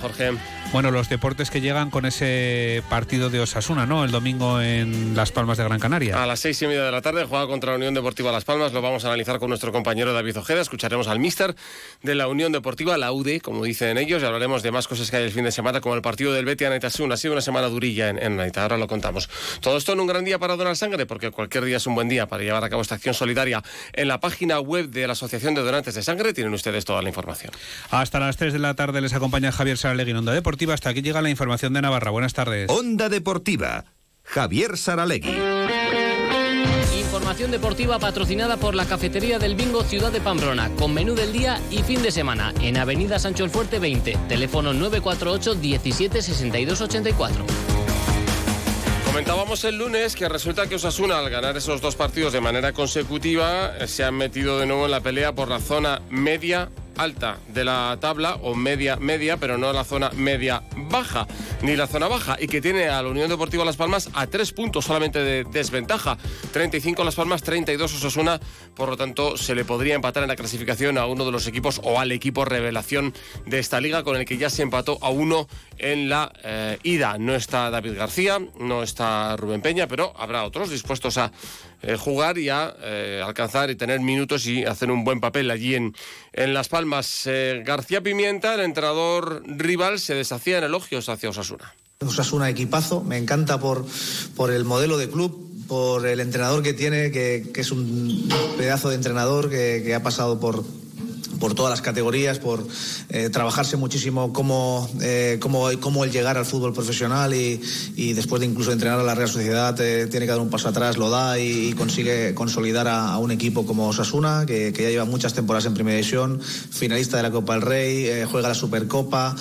Jorge. Bueno, los deportes que llegan con ese partido de Osasuna, ¿no? El domingo en Las Palmas de Gran Canaria. A las seis y media de la tarde juega contra la Unión Deportiva Las Palmas. Lo vamos a analizar con nuestro compañero David Ojeda. Escucharemos al míster de la Unión Deportiva, la UD, como dicen ellos, y hablaremos de más cosas que hay el fin de semana, como el partido del Betis Anaitasuna. Ha sido una semana durilla en, en Naita, ahora lo contamos. Todo esto en un gran día para donar sangre, porque cualquier día es un buen día para llevar a cabo esta acción solidaria. En la página web de la Asociación de Donantes de Sangre tienen ustedes toda la información. Hasta las 3 de la tarde les acompaña Javier Saralegui en Onda Deportiva. Hasta aquí llega la información de Navarra. Buenas tardes. Onda Deportiva. Javier Saralegui. Información deportiva patrocinada por la Cafetería del Bingo Ciudad de Pamplona, con menú del día y fin de semana, en Avenida Sancho el Fuerte 20, teléfono 948 17 62 84. Comentábamos el lunes que resulta que Osasuna, al ganar esos dos partidos de manera consecutiva, se han metido de nuevo en la pelea por la zona media alta de la tabla o media media, pero no la zona media baja ni la zona baja y que tiene a la Unión Deportiva Las Palmas a tres puntos solamente de desventaja. 35 Las Palmas, 32 Osasuna, por lo tanto se le podría empatar en la clasificación a uno de los equipos o al equipo revelación de esta liga con el que ya se empató a uno en la eh, ida. No está David García, no está Rubén Peña, pero habrá otros dispuestos a eh, jugar y a eh, alcanzar y tener minutos y hacer un buen papel allí en, en Las Palmas. Eh, García Pimienta, el entrenador rival, se deshacía en elogios hacia Osasuna. Osasuna equipazo, me encanta por, por el modelo de club, por el entrenador que tiene, que, es un pedazo de entrenador que ha pasado por, por todas las categorías, por eh, trabajarse muchísimo cómo, eh, cómo, el llegar al fútbol profesional y, después de incluso entrenar a la Real Sociedad eh, tiene que dar un paso atrás, lo da y, consigue consolidar a, un equipo como Osasuna, que, ya lleva muchas temporadas en Primera División, finalista de la Copa del Rey, juega la Supercopa.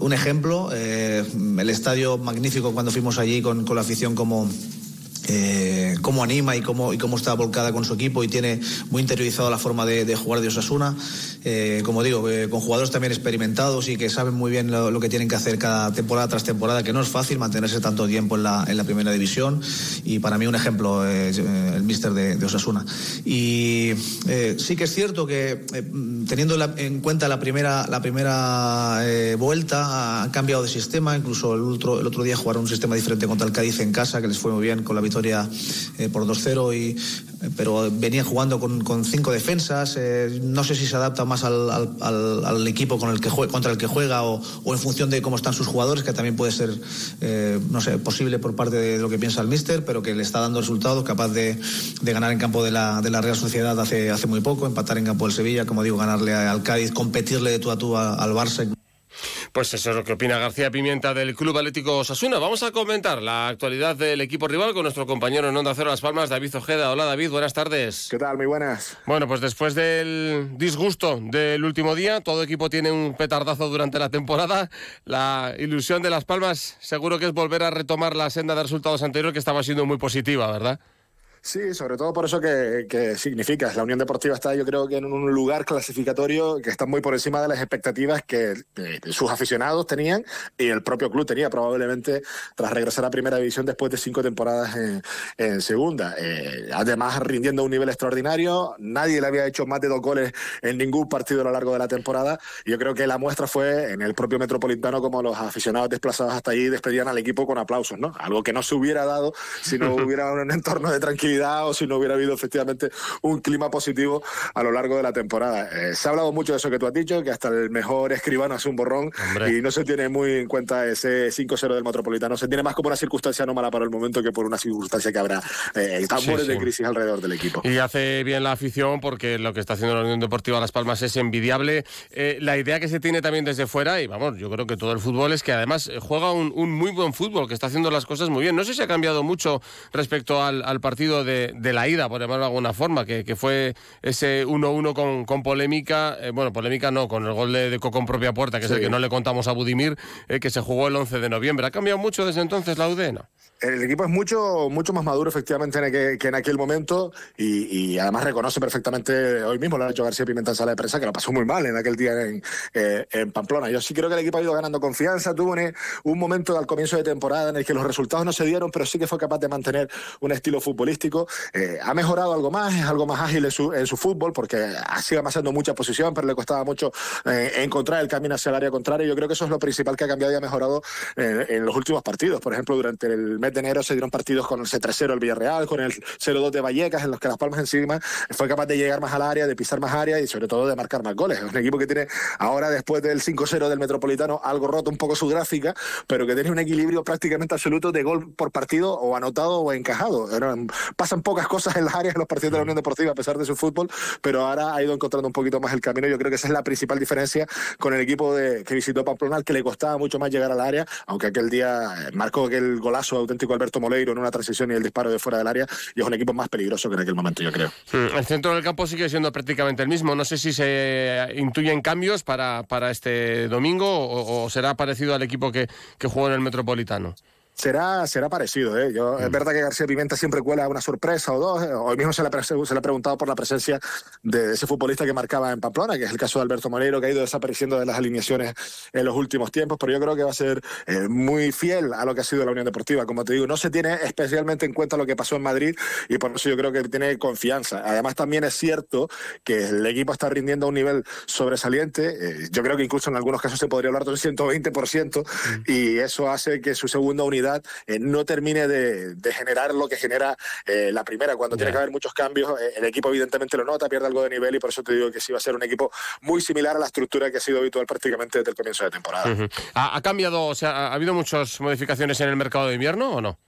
Un ejemplo, el estadio magnífico cuando fuimos allí con la afición como eh, cómo anima y cómo, está volcada con su equipo y tiene muy interiorizado la forma de, jugar de Osasuna. Eh, como digo, eh, con jugadores también experimentados y que saben muy bien lo, lo, que tienen que hacer cada temporada tras temporada, que no es fácil mantenerse tanto tiempo en la, primera división. Y para mí un ejemplo, el míster de, Osasuna. Y sí que es cierto que teniendo en cuenta la primera, la primera vuelta, han cambiado de sistema. Incluso el otro, el otro día jugaron un sistema diferente contra el Cádiz en casa, que les fue muy bien con la victoria eh, por 2-0, y, eh, pero venían jugando con, cinco defensas. Eh, no sé si se adapta más al, al, al, equipo con el que juega, contra el que juega o, o, en función de cómo están sus jugadores, que también puede ser, no sé, posible por parte de lo que piensa el míster, pero que le está dando resultados, capaz de, de ganar en campo de la, de la, Real Sociedad hace, hace muy poco, empatar en campo del Sevilla, como digo, ganarle al Cádiz, competirle de tú a tú al Barça. Pues eso es lo que opina García Pimienta del Club Atlético Osasuna. Vamos a comentar la actualidad del equipo rival con nuestro compañero en Onda Cero Las Palmas, David Ojeda. Hola David, buenas tardes. ¿Qué tal? Muy buenas. Bueno, pues después del disgusto del último día, todo equipo tiene un petardazo durante la temporada. La ilusión de Las Palmas seguro que es volver a retomar la senda de resultados anteriores que estaba siendo muy positiva, ¿verdad? Sí, sobre todo por eso que, que, significa. La Unión Deportiva está, yo creo que en un lugar clasificatorio que está muy por encima de las expectativas que sus aficionados tenían y el propio club tenía probablemente tras regresar a Primera División después de cinco temporadas en, en Segunda. Eh, además, rindiendo a un nivel extraordinario, nadie le había hecho más de dos goles en ningún partido a lo largo de la temporada. Yo creo que la muestra fue en el propio Metropolitano como los aficionados desplazados hasta allí despedían al equipo con aplausos, ¿no? Algo que no se hubiera dado si no hubiera un entorno de tranquilidad o si no hubiera habido efectivamente un clima positivo a lo largo de la temporada. Eh, se ha hablado mucho de eso que tú has dicho, que hasta el mejor escribano hace un borrón Hombre. y no se tiene muy en cuenta ese 5-0 del Metropolitano. Se tiene más como una circunstancia anómala para el momento que por una circunstancia que habrá eh, tambores sí, sí. de crisis alrededor del equipo. Y hace bien la afición porque lo que está haciendo la Unión Deportiva Las Palmas es envidiable. Eh, la idea que se tiene también desde fuera, y vamos, yo creo que todo el fútbol es que además juega un, un muy buen fútbol, que está haciendo las cosas muy bien. No sé si ha cambiado mucho respecto al, al partido de, de, la ida, por llamarlo de alguna forma, que, que fue ese 1-1 con, con, polémica, eh, bueno, polémica no, con el gol de, de propia puerta, que sí. es el que no le contamos a Budimir, eh, que se jugó el 11 de noviembre. ¿Ha cambiado mucho desde entonces la UD? No? El equipo es mucho, mucho más maduro efectivamente en aquel, que en aquel momento y, y, además reconoce perfectamente, hoy mismo lo ha hecho García Pimenta en sala de prensa, que lo pasó muy mal en aquel día en, eh, en Pamplona. Yo sí creo que el equipo ha ido ganando confianza, tuvo un, un momento al comienzo de temporada en el que los resultados no se dieron, pero sí que fue capaz de mantener un estilo futbolístico Eh, ha mejorado algo más, es algo más ágil en su, fútbol, porque sigue pasando mucha posición, pero le costaba mucho eh, encontrar el camino hacia el área contraria. Yo creo que eso es lo principal que ha cambiado y ha mejorado eh, en los últimos partidos. Por ejemplo, durante el mes de enero se dieron partidos con el C3-0 el Villarreal, con el 0-2 de Vallecas, en los que Las Palmas encima fue capaz de llegar más al área, de pisar más área y sobre todo de marcar más goles. Es un equipo que tiene ahora, después del 5-0 del Metropolitano, algo roto un poco su gráfica, pero que tiene un equilibrio prácticamente absoluto de gol por partido o anotado o encajado. Pasan pocas cosas en las áreas en los partidos de la Unión Deportiva a pesar de su fútbol, pero ahora ha ido encontrando un poquito más el camino. Yo creo que esa es la principal diferencia con el equipo de, que visitó Pamplona, que le costaba mucho más llegar al área, aunque aquel día eh, marcó aquel golazo auténtico Alberto Moleiro en una transición y el disparo de fuera del área, y es un equipo más peligroso que en aquel momento, yo creo. Hmm, el centro del campo sigue siendo prácticamente el mismo. No sé si se intuyen cambios para, para este domingo o, será parecido al equipo que, que jugó en el Metropolitano. Será, será parecido, ¿eh? Yo, Es mm. verdad que García Pimenta siempre cuela una sorpresa o dos. Eh, hoy mismo se le, ha preguntado por la presencia de ese futbolista que marcaba en Pamplona, que es el caso de Alberto Moreiro, que ha ido desapareciendo de las alineaciones en los últimos tiempos, pero yo creo que va a ser eh, muy fiel a lo que ha sido la Unión Deportiva. Como te digo, no se tiene especialmente en cuenta lo que pasó en Madrid y por eso yo creo que tiene confianza. Además, también es cierto que el equipo está rindiendo a un nivel sobresaliente. Eh, yo creo que incluso en algunos casos se podría hablar de un 120% mm. y eso hace que su segunda unidad eh, no termine de, generar lo que genera eh, la primera. Cuando tiene que haber muchos cambios, eh, el equipo evidentemente lo nota, pierde algo de nivel y por eso te digo que sí va a ser un equipo muy similar a la estructura que ha sido habitual prácticamente desde el comienzo de temporada. ¿Ha, cambiado, o sea, ha habido muchas modificaciones en el mercado de invierno o no?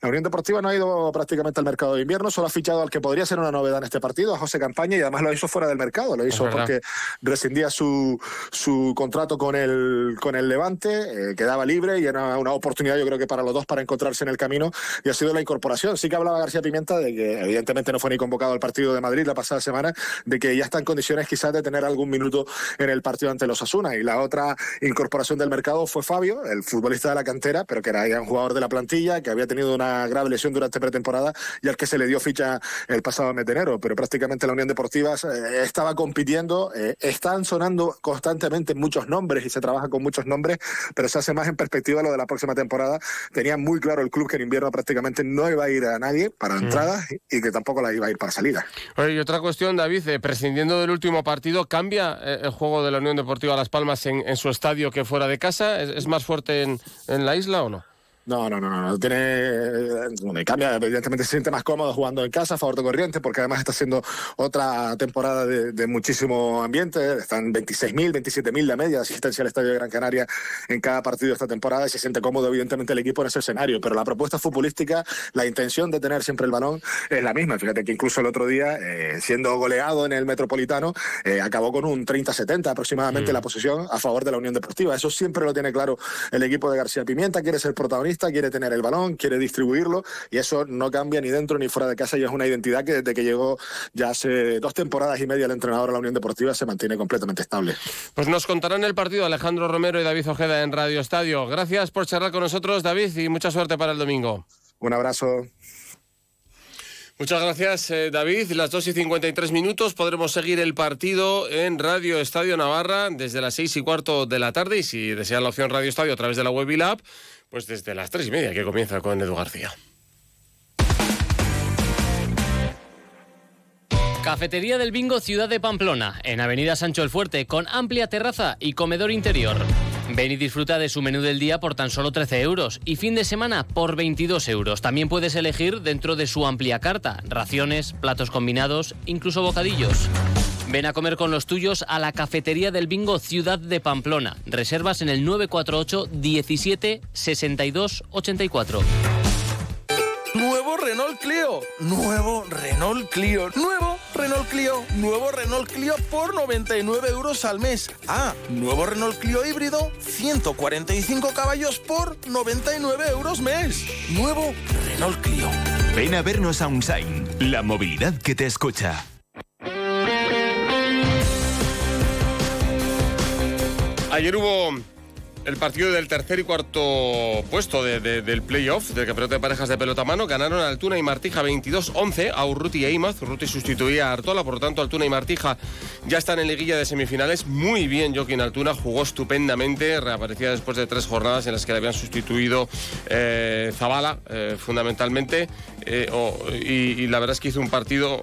La Unión Deportiva no ha ido prácticamente al mercado de invierno, solo ha fichado al que podría ser una novedad en este partido, a José Campaña, y además lo hizo fuera del mercado, lo hizo porque rescindía su, su contrato con el, con el Levante, eh, quedaba libre y era una oportunidad yo creo que para los dos para encontrarse en el camino y ha sido la incorporación. Sí que hablaba García Pimienta de que evidentemente no fue ni convocado al partido de Madrid la pasada semana, de que ya está en condiciones quizás de tener algún minuto en el partido ante los Asuna. Y la otra incorporación del mercado fue Fabio, el futbolista de la cantera, pero que era ya un jugador de la plantilla, que había tenido una grave lesión durante pretemporada y al que se le dio ficha el pasado mes de enero. Pero prácticamente la Unión Deportiva eh, estaba compitiendo, eh, están sonando constantemente muchos nombres y se trabaja con muchos nombres, pero se hace más en perspectiva lo de la próxima temporada. Tenía muy claro el club que en invierno prácticamente no iba a ir a nadie para mm. entrada y que tampoco la iba a ir para salida. y otra cuestión, David, eh, prescindiendo del último partido, ¿cambia el juego de la Unión Deportiva Las Palmas en, su estadio que fuera de casa? ¿Es, más fuerte en, en la isla o no? No, no, no, no, tiene, cambia, evidentemente se siente más cómodo jugando en casa a favor de Corriente, porque además está haciendo otra temporada de, muchísimo ambiente, están 26.000, 27.000 la media de asistencia al Estadio de Gran Canaria en cada partido esta temporada. Y se siente cómodo evidentemente el equipo en ese escenario, pero la propuesta futbolística, la intención de tener siempre el balón es la misma, fíjate que incluso el otro día, eh, siendo goleado en el Metropolitano, eh, acabó con un 30-70 aproximadamente mm. la posición a favor de la Unión Deportiva, eso siempre lo tiene claro el equipo de García Pimienta, quiere ser protagonista quiere tener el balón, quiere distribuirlo y eso no cambia ni dentro ni fuera de casa y es una identidad que desde que llegó ya hace dos temporadas y media el entrenador a la Unión Deportiva se mantiene completamente estable. Pues nos contarán el partido Alejandro Romero y David Ojeda en Radio Estadio. Gracias por charlar con nosotros, David, y mucha suerte para el domingo. Un abrazo. Muchas gracias, eh, David. Las 2 y 53 minutos podremos seguir el partido en Radio Estadio Navarra desde las 6 y cuarto de la tarde. Y si desean la opción Radio Estadio a través de la web y la app, pues desde las tres y media que comienza con Edu García. Cafetería del Bingo Ciudad de Pamplona, en Avenida Sancho el Fuerte, con amplia terraza y comedor interior. Ven y disfruta de su menú del día por tan solo 13 euros y fin de semana por 22 euros. También puedes elegir dentro de su amplia carta, raciones, platos combinados, incluso bocadillos. Ven a comer con los tuyos a la Cafetería del Bingo Ciudad de Pamplona. Reservas en el 948 17 62 84. Nuevo Renault Clio, nuevo Renault Clio, nuevo Renault Clio, nuevo Renault Clio por 99 euros al mes. Ah, nuevo Renault Clio híbrido, 145 caballos por 99 euros mes. Nuevo Renault Clio. Ven a vernos a Unsign, la movilidad que te escucha. Ayer hubo el partido del tercer y cuarto puesto del playoff del campeonato de parejas de pelota mano. Ganaron Altuna y Martija 22-11 a Urruti e Imaz. Urruti sustituía a Artola, por lo tanto Altuna y Martija ya están en liguilla de semifinales. Muy bien Joaquín Altuna, jugó estupendamente, reaparecía después de tres jornadas en las que le habían sustituido eh, Zabala, eh, fundamentalmente. Eh, y, la verdad es que hizo un partido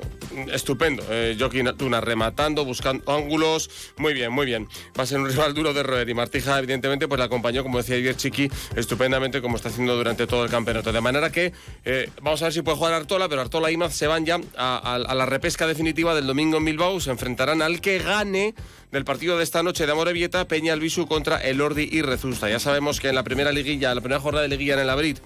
estupendo. Joaquín Altuna rematando, buscando ángulos. Muy bien, muy bien. Va a ser un rival duro de roer y Martija, evidentemente, pues la acompañó, como decía ayer Chiqui, estupendamente, como está haciendo durante todo el campeonato. De manera que eh, vamos a ver si puede jugar Artola, pero Artola y Imaz se van ya a, la repesca definitiva del domingo en Bilbao. Se enfrentarán al que gane del partido de esta noche de Amorebieta, Peña Albisu contra el Ordi y Rezusta. Ya sabemos que en la primera liguilla, la primera jornada de liguilla en el Abrit,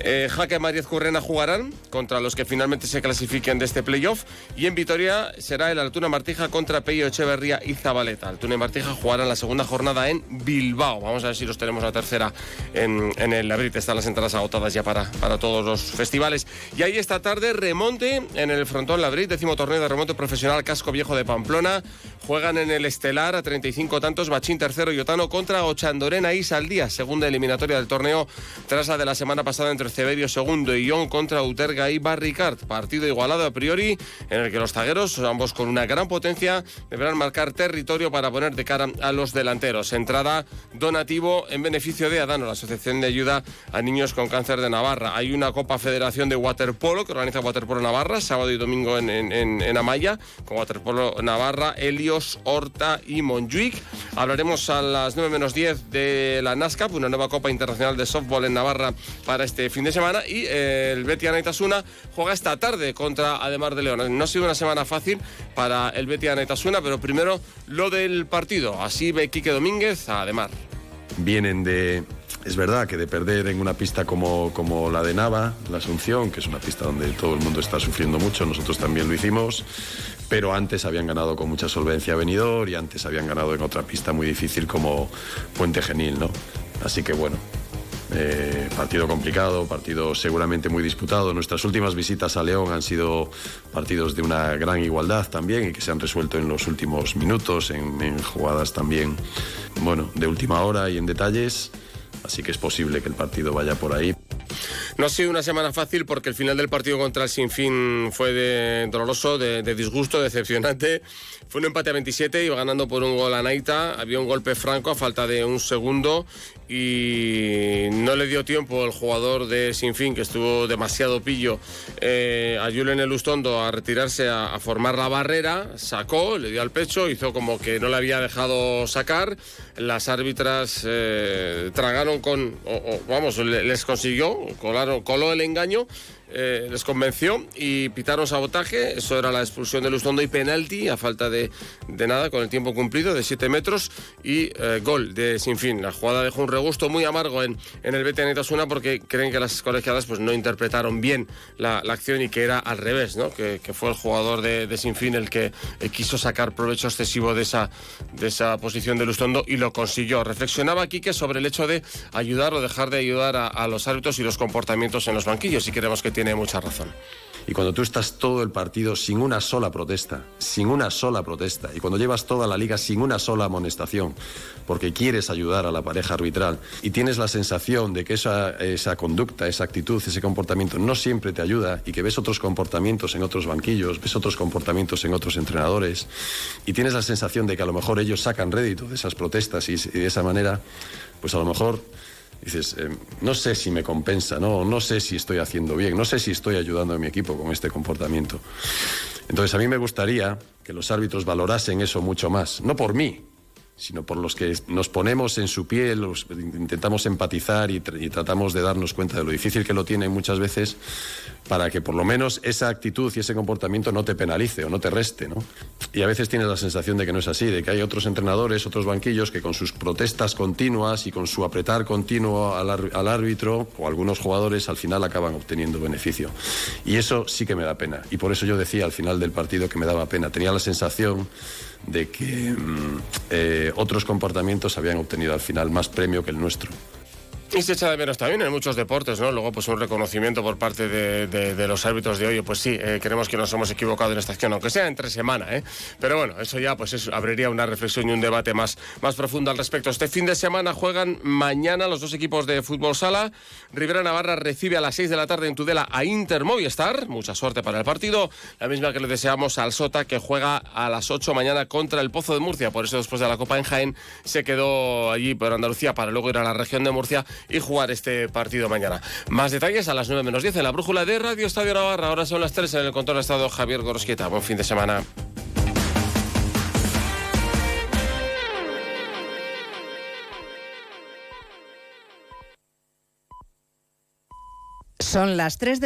eh, Jaque Mariez Currena jugarán contra los que finalmente se clasifiquen de este playoff. Y en Vitoria será el Altuna Martija contra Peyo Echeverría y Zabaleta. Altuna y Martija jugarán la segunda jornada en Bilbao. Vamos a ver si los tenemos la tercera en, el abril. Están las entradas agotadas ya para, para todos los festivales. Y ahí esta tarde remonte en el frontón Labrit, décimo torneo de remonte profesional Casco Viejo de Pamplona. Juegan en el Estelar a 35 tantos Bachín tercero y Otano contra Ochandorena y Saldía, segunda eliminatoria del torneo tras la de la semana pasada entre Ceberio segundo y Ion contra Uterga y Barricard. Partido igualado a priori en el que los zagueros, ambos con una gran potencia, deberán marcar territorio para poner de cara a los delanteros. Entrada donativo en beneficio de Adano, la Asociación de Ayuda a Niños con Cáncer de Navarra. Hay una Copa Federación de Waterpolo que organiza Waterpolo Navarra, sábado y domingo en, Amaya, con Waterpolo Navarra, Helio Horta y Montjuic. Hablaremos a las 9 menos 10 de la NASCAP, una nueva Copa Internacional de Softball en Navarra para este fin de semana. Y eh, el Betis Anaitasuna juega esta tarde contra Ademar de León. No ha sido una semana fácil para el Betis Anaitasuna, pero primero lo del partido. Así ve Quique Domínguez a Ademar. Vienen de, es verdad que de perder en una pista como, como, la de Nava, la Asunción, que es una pista donde todo el mundo está sufriendo mucho, nosotros también lo hicimos, pero antes habían ganado con mucha solvencia Benidorm y antes habían ganado en otra pista muy difícil como Puente Genil, ¿no? Así que bueno, eh, partido complicado, partido seguramente muy disputado. Nuestras últimas visitas a León han sido partidos de una gran igualdad también y que se han resuelto en los últimos minutos, en, en jugadas también, bueno, de última hora y en detalles. Así que es posible que el partido vaya por ahí. No ha sido una semana fácil porque el final del partido contra el Sinfín fue de doloroso, de, disgusto, decepcionante. Fue un empate a 27, iba ganando por un gol a Naita, había un golpe franco a falta de un segundo y no le dio tiempo el jugador de Sinfín, que estuvo demasiado pillo, eh, a Julen Elustondo a retirarse a, formar la barrera, sacó, le dio al pecho, hizo como que no le había dejado sacar, las árbitras eh, tragaron con, vamos, les consiguió, colaron, coló el engaño eh, les convenció y pitaron sabotaje. Eso era la expulsión de Lustondo y penalti a falta de, nada con el tiempo cumplido de 7 metros y eh, gol de Sinfín. La jugada dejó un regusto muy amargo en, en el BT Netasuna porque creen que las colegiadas pues, no interpretaron bien la, acción y que era al revés, ¿no? que, fue el jugador de, de Sinfín el que eh, quiso sacar provecho excesivo de esa, de esa posición de Lustondo y lo consiguió. Reflexionaba Quique sobre el hecho de ayudar o dejar de ayudar a, a los árbitros y los comportamientos en los banquillos y queremos que tiene mucha razón. Y cuando tú estás todo el partido sin una sola protesta, sin una sola protesta, y cuando llevas toda la liga sin una sola amonestación, porque quieres ayudar a la pareja arbitral, y tienes la sensación de que esa, esa conducta, esa actitud, ese comportamiento no siempre te ayuda, y que ves otros comportamientos en otros banquillos, ves otros comportamientos en otros entrenadores, y tienes la sensación de que a lo mejor ellos sacan rédito de esas protestas y de esa manera, pues a lo mejor dices, eh, no sé si me compensa, no, no sé si estoy haciendo bien, no sé si estoy ayudando a mi equipo con este comportamiento. Entonces a mí me gustaría que los árbitros valorasen eso mucho más, no por mí, sino por los que nos ponemos en su piel, intentamos empatizar y, tratamos de darnos cuenta de lo difícil que lo tienen muchas veces para que por lo menos esa actitud y ese comportamiento no te penalice o no te reste. ¿no? Y a veces tienes la sensación de que no es así, de que hay otros entrenadores, otros banquillos que con sus protestas continuas y con su apretar continuo al, al árbitro o algunos jugadores al final acaban obteniendo beneficio. Y eso sí que me da pena. Y por eso yo decía al final del partido que me daba pena. Tenía la sensación de que mm, eh, otros comportamientos habían obtenido al final más premio que el nuestro. Y se echa de menos también en muchos deportes, ¿no? Luego, pues un reconocimiento por parte de, los árbitros de hoy, pues sí, eh, creemos que nos hemos equivocado en esta acción, aunque sea entre semana, ¿eh? Pero bueno, eso ya pues eso, abriría una reflexión y un debate más, más profundo al respecto. Este fin de semana juegan mañana los dos equipos de fútbol sala. Rivera Navarra recibe a las 6 de la tarde en Tudela a Inter Movistar. Mucha suerte para el partido. La misma que le deseamos al Sota, que juega a las 8 mañana contra el Pozo de Murcia. Por eso, después de la Copa en Jaén, se quedó allí por Andalucía para luego ir a la región de Murcia y jugar este partido mañana. Más detalles a las 9 menos 10 en la brújula de Radio Estadio Navarra. Ahora son las 3 en el control de estado Javier Gorosquieta. Buen fin de semana. Son las 3 de